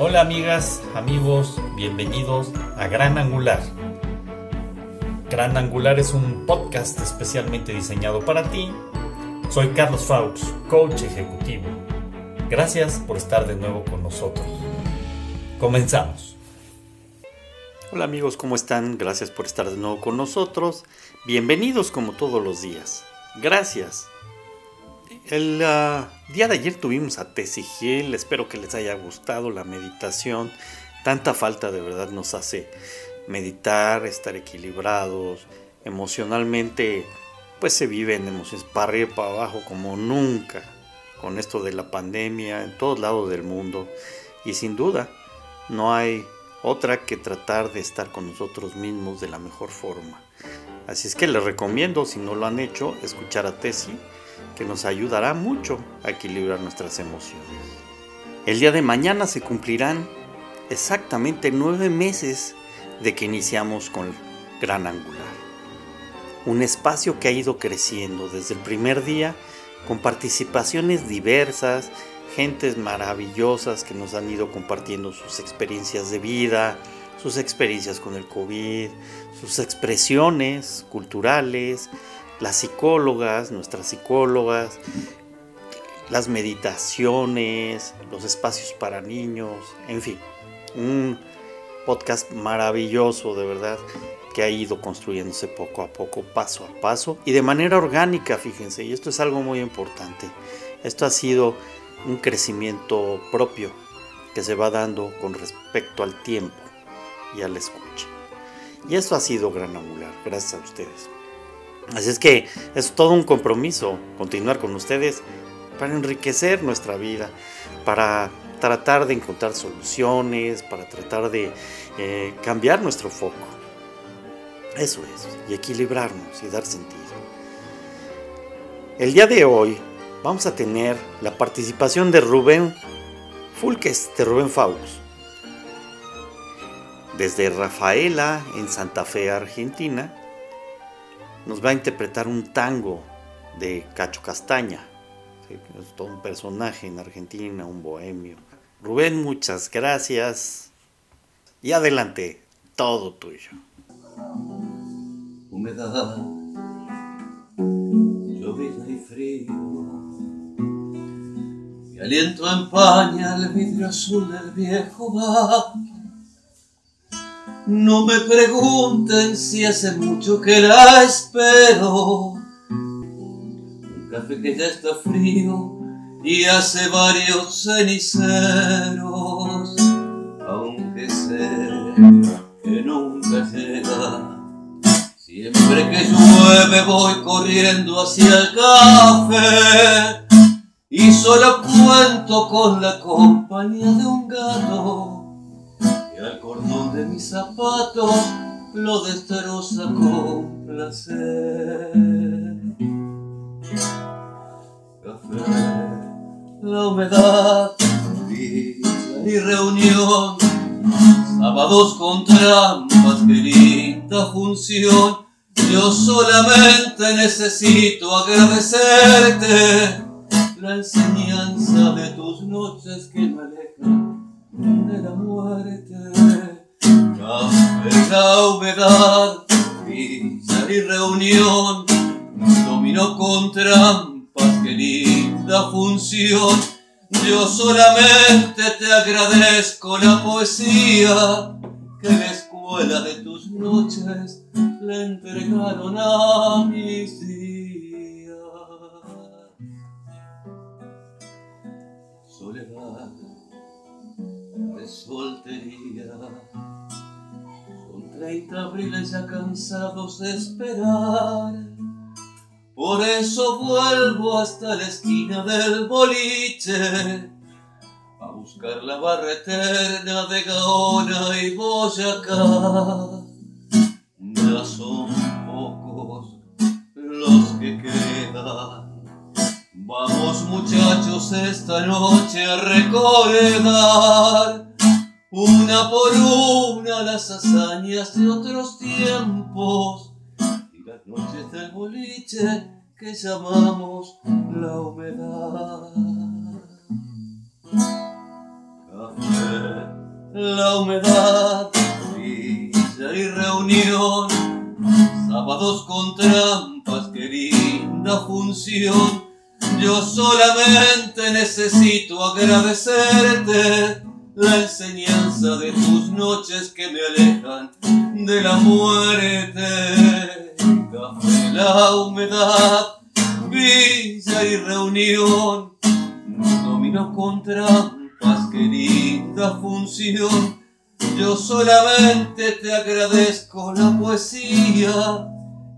Hola amigas, amigos, bienvenidos a Gran Angular. Gran Angular es un podcast especialmente diseñado para ti. Soy Carlos Faux, coach ejecutivo. Gracias por estar de nuevo con nosotros. Comenzamos. Hola amigos, ¿cómo están? Gracias por estar de nuevo con nosotros. Bienvenidos como todos los días. Gracias. El ah, día de ayer tuvimos a Tessy Gil, espero que les haya gustado la meditación. Tanta falta de verdad nos hace meditar, estar equilibrados, emocionalmente pues se viven emociones para arriba y para abajo como nunca con esto de la pandemia en todos lados del mundo y sin duda no hay otra que tratar de estar con nosotros mismos de la mejor forma. Así es que les recomiendo, si no lo han hecho, escuchar a Tessie que nos ayudará mucho a equilibrar nuestras emociones. El día de mañana se cumplirán exactamente nueve meses de que iniciamos con Gran Angular. Un espacio que ha ido creciendo desde el primer día con participaciones diversas, gentes maravillosas que nos han ido compartiendo sus experiencias de vida, sus experiencias con el COVID, sus expresiones culturales, las psicólogas, nuestras psicólogas, las meditaciones, los espacios para niños, en fin, un podcast maravilloso de verdad que ha ido construyéndose poco a poco, paso a paso y de manera orgánica, fíjense, y esto es algo muy importante. Esto ha sido un crecimiento propio que se va dando con respecto al tiempo y a la escucha. Y eso ha sido gran angular, gracias a ustedes. Así es que es todo un compromiso continuar con ustedes para enriquecer nuestra vida, para tratar de encontrar soluciones, para tratar de eh, cambiar nuestro foco. Eso es, y equilibrarnos y dar sentido. El día de hoy vamos a tener la participación de Rubén Fulques, de Rubén Faust. Desde Rafaela, en Santa Fe, Argentina, nos va a interpretar un tango de Cacho Castaña. Es todo un personaje en Argentina, un bohemio. Rubén, muchas gracias. Y adelante, todo tuyo. Humedad, llovida y frío. Mi aliento empaña el vidrio azul del viejo bar no me pregunten si hace mucho que la espero. Un café que ya está frío y hace varios ceniceros, aunque sé que nunca llega. Siempre que llueve voy corriendo hacia el café y solo cuento con la compañía de un gato el cordón de mis zapatos lo destroza con placer. Café, la humedad, y reunión, sábados con trampas, qué linda función. Yo solamente necesito agradecerte la enseñanza de tus noches que me alejan de la muerte. La humedad, visa y reunión, dominó con trampas, qué linda función. Yo solamente te agradezco la poesía que la escuela de tus noches le entregaron a mis días. Soledad soltería. Son treinta abriles ya cansados de esperar. Por eso vuelvo hasta la esquina del boliche a buscar la barra eterna de Gaona y Boyacá. Ya son pocos los que quedan. Vamos muchachos esta noche a recordar una por una las hazañas de otros tiempos y las noches del boliche que llamamos la humedad. Café, la humedad, villa y reunión, sábados con trampas, qué linda función. Yo solamente necesito agradecerte la enseñanza de tus noches que me alejan de la muerte. Café, la humedad, villa y reunión, domino con trampas, qué linda función. Yo solamente te agradezco la poesía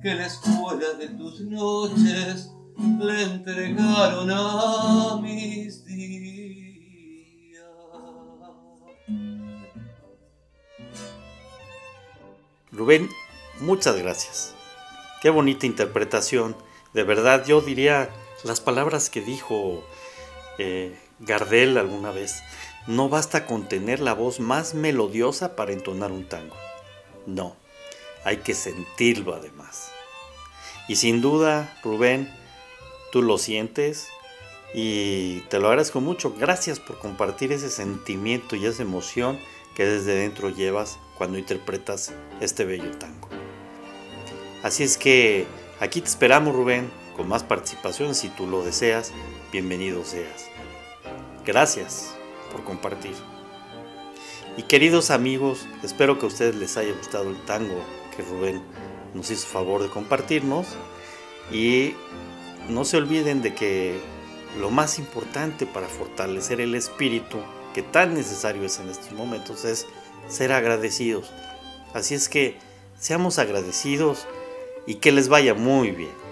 que la escuela de tus noches le entregaron a mis días. Rubén, muchas gracias. Qué bonita interpretación. De verdad, yo diría las palabras que dijo eh, Gardel alguna vez. No basta con tener la voz más melodiosa para entonar un tango. No, hay que sentirlo además. Y sin duda, Rubén, tú lo sientes y te lo agradezco mucho. Gracias por compartir ese sentimiento y esa emoción que desde dentro llevas cuando interpretas este bello tango. Así es que aquí te esperamos Rubén con más participación si tú lo deseas. Bienvenido seas. Gracias por compartir. Y queridos amigos, espero que a ustedes les haya gustado el tango que Rubén nos hizo favor de compartirnos. Y no se olviden de que lo más importante para fortalecer el espíritu, que tan necesario es en estos momentos, es ser agradecidos. Así es que seamos agradecidos y que les vaya muy bien.